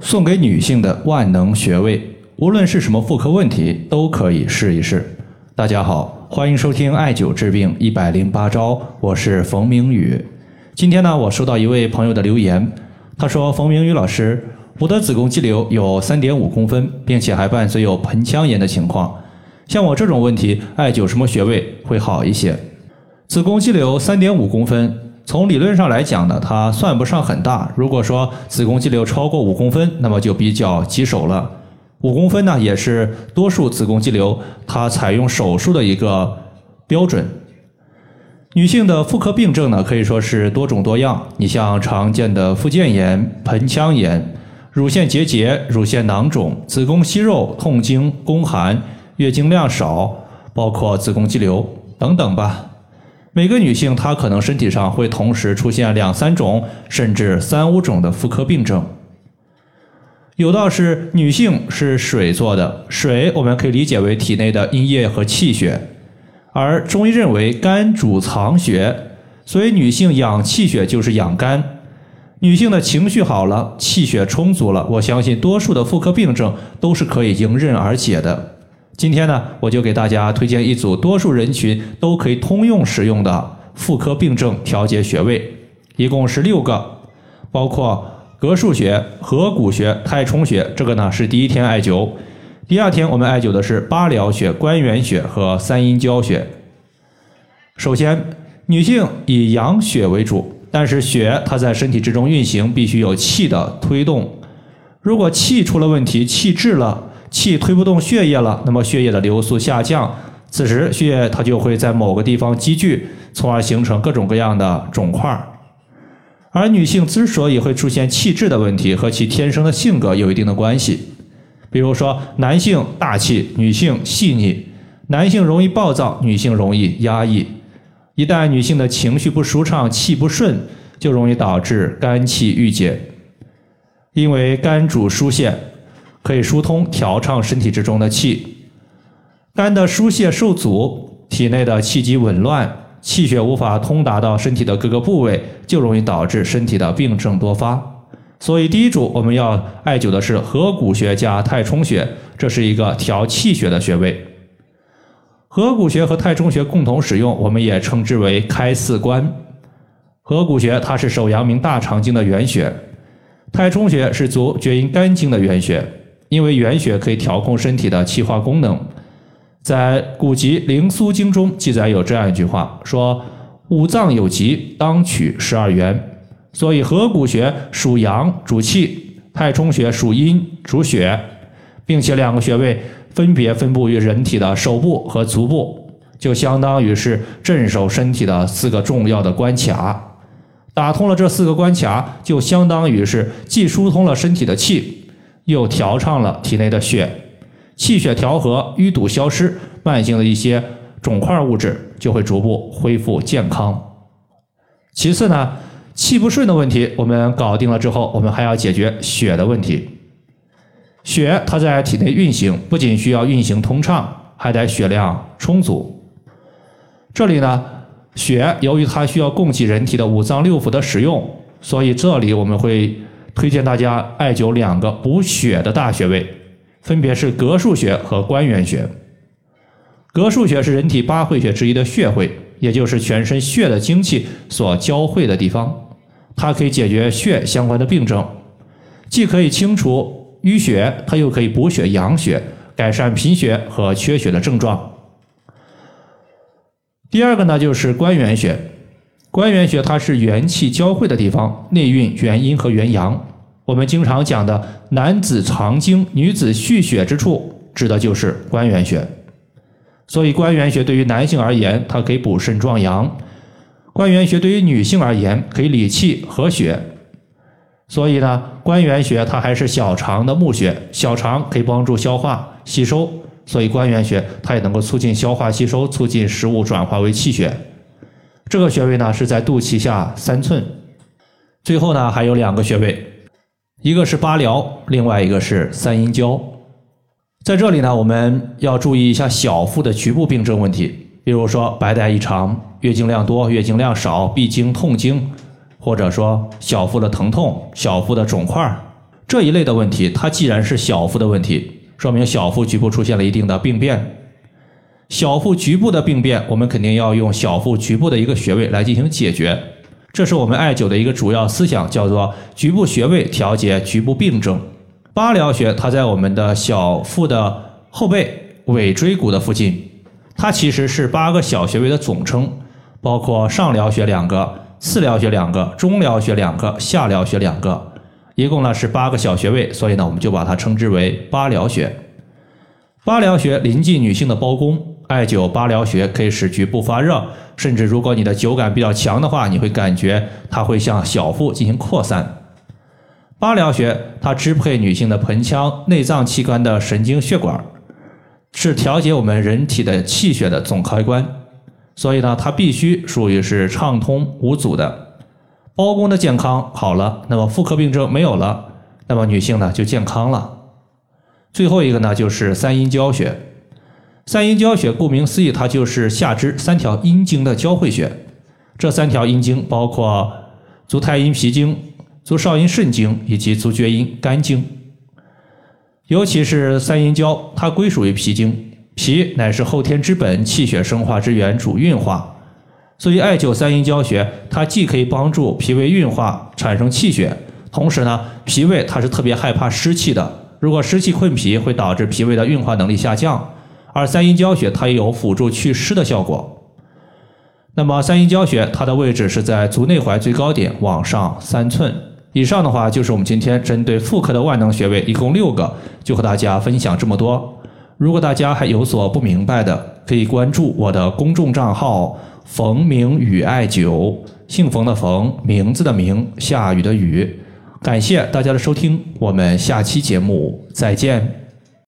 送给女性的万能穴位，无论是什么妇科问题，都可以试一试。大家好，欢迎收听艾灸治病一百零八招，我是冯明宇。今天呢，我收到一位朋友的留言，他说：“冯明宇老师，我的子宫肌瘤有三点五公分，并且还伴随有盆腔炎的情况。像我这种问题，艾灸什么穴位会好一些？”子宫肌瘤三点五公分。从理论上来讲呢，它算不上很大。如果说子宫肌瘤超过五公分，那么就比较棘手了。五公分呢，也是多数子宫肌瘤它采用手术的一个标准。女性的妇科病症呢，可以说是多种多样。你像常见的附件炎、盆腔炎、乳腺结节、乳腺囊肿、子宫息肉、痛经、宫寒、月经量少，包括子宫肌瘤等等吧。每个女性她可能身体上会同时出现两三种甚至三五种的妇科病症。有道是女性是水做的，水我们可以理解为体内的阴液和气血，而中医认为肝主藏血，所以女性养气血就是养肝。女性的情绪好了，气血充足了，我相信多数的妇科病症都是可以迎刃而解的。今天呢，我就给大家推荐一组多数人群都可以通用使用的妇科病症调节穴位，一共是六个，包括膈腧穴、合谷穴、太冲穴。这个呢是第一天艾灸，第二天我们艾灸的是八髎穴、关元穴和三阴交穴。首先，女性以阳血为主，但是血它在身体之中运行必须有气的推动，如果气出了问题，气滞了。气推不动血液了，那么血液的流速下降，此时血液它就会在某个地方积聚，从而形成各种各样的肿块。而女性之所以会出现气滞的问题，和其天生的性格有一定的关系。比如说，男性大气，女性细腻；男性容易暴躁，女性容易压抑。一旦女性的情绪不舒畅，气不顺，就容易导致肝气郁结，因为肝主疏泄。可以疏通调畅身体之中的气，肝的疏泄受阻，体内的气机紊乱，气血无法通达到身体的各个部位，就容易导致身体的病症多发。所以第一组我们要艾灸的是合谷穴加太冲穴，这是一个调气血的穴位。合谷穴和太冲穴共同使用，我们也称之为开四关。合谷穴它是手阳明大肠经的原穴，太冲穴是足厥阴肝经的原穴。因为原穴可以调控身体的气化功能，在古籍《灵枢经》中记载有这样一句话，说五脏有疾，当取十二元。所以合谷穴属阳，主气；太冲穴属阴，主血，并且两个穴位分别分布于人体的手部和足部，就相当于是镇守身体的四个重要的关卡。打通了这四个关卡，就相当于是既疏通了身体的气。又调畅了体内的血，气血调和，淤堵消失，慢性的一些肿块物质就会逐步恢复健康。其次呢，气不顺的问题我们搞定了之后，我们还要解决血的问题。血它在体内运行，不仅需要运行通畅，还得血量充足。这里呢，血由于它需要供给人体的五脏六腑的使用，所以这里我们会。推荐大家艾灸两个补血的大穴位，分别是膈腧穴和关元穴。膈腧穴是人体八会穴之一的穴会，也就是全身血的精气所交汇的地方。它可以解决血相关的病症，既可以清除淤血，它又可以补血养血，改善贫血和缺血的症状。第二个呢，就是关元穴。关元穴它是元气交汇的地方，内蕴元阴和元阳。我们经常讲的男子藏精、女子蓄血之处，指的就是关元穴。所以关元穴对于男性而言，它可以补肾壮阳；关元穴对于女性而言，可以理气和血。所以呢，关元穴它还是小肠的募穴，小肠可以帮助消化吸收，所以关元穴它也能够促进消化吸收，促进食物转化为气血。这个穴位呢是在肚脐下三寸，最后呢还有两个穴位，一个是八髎，另外一个是三阴交。在这里呢，我们要注意一下小腹的局部病症问题，比如说白带异常、月经量多、月经量少、闭经、痛经，或者说小腹的疼痛、小腹的肿块、这一类的问题，它既然是小腹的问题，说明小腹局部出现了一定的病变。小腹局部的病变，我们肯定要用小腹局部的一个穴位来进行解决。这是我们艾灸的一个主要思想，叫做局部穴位调节局部病症。八髎穴它在我们的小腹的后背尾椎骨的附近，它其实是八个小穴位的总称，包括上髎穴两个、次髎穴两个、中髎穴两个、下髎穴两个，一共呢是八个小穴位，所以呢我们就把它称之为八髎穴。八髎穴临近女性的包宫。艾灸八髎穴可以使局部发热，甚至如果你的灸感比较强的话，你会感觉它会向小腹进行扩散。八髎穴它支配女性的盆腔内脏器官的神经血管，是调节我们人体的气血的总开关，所以呢，它必须属于是畅通无阻的。包公的健康好了，那么妇科病症没有了，那么女性呢就健康了。最后一个呢就是三阴交穴。三阴交穴，顾名思义，它就是下肢三条阴经的交汇穴。这三条阴经包括足太阴脾经、足少阴肾经以及足厥阴肝经。尤其是三阴交，它归属于脾经，脾乃是后天之本，气血生化之源，主运化。所以艾灸三阴交穴，它既可以帮助脾胃运化，产生气血，同时呢，脾胃它是特别害怕湿气的。如果湿气困脾，会导致脾胃的运化能力下降。而三阴交穴它也有辅助祛湿的效果。那么三阴交穴它的位置是在足内踝最高点往上三寸以上的话，就是我们今天针对妇科的万能穴位，一共六个，就和大家分享这么多。如果大家还有所不明白的，可以关注我的公众账号“冯明宇艾灸”，姓冯的冯，名字的名，下雨的雨。感谢大家的收听，我们下期节目再见。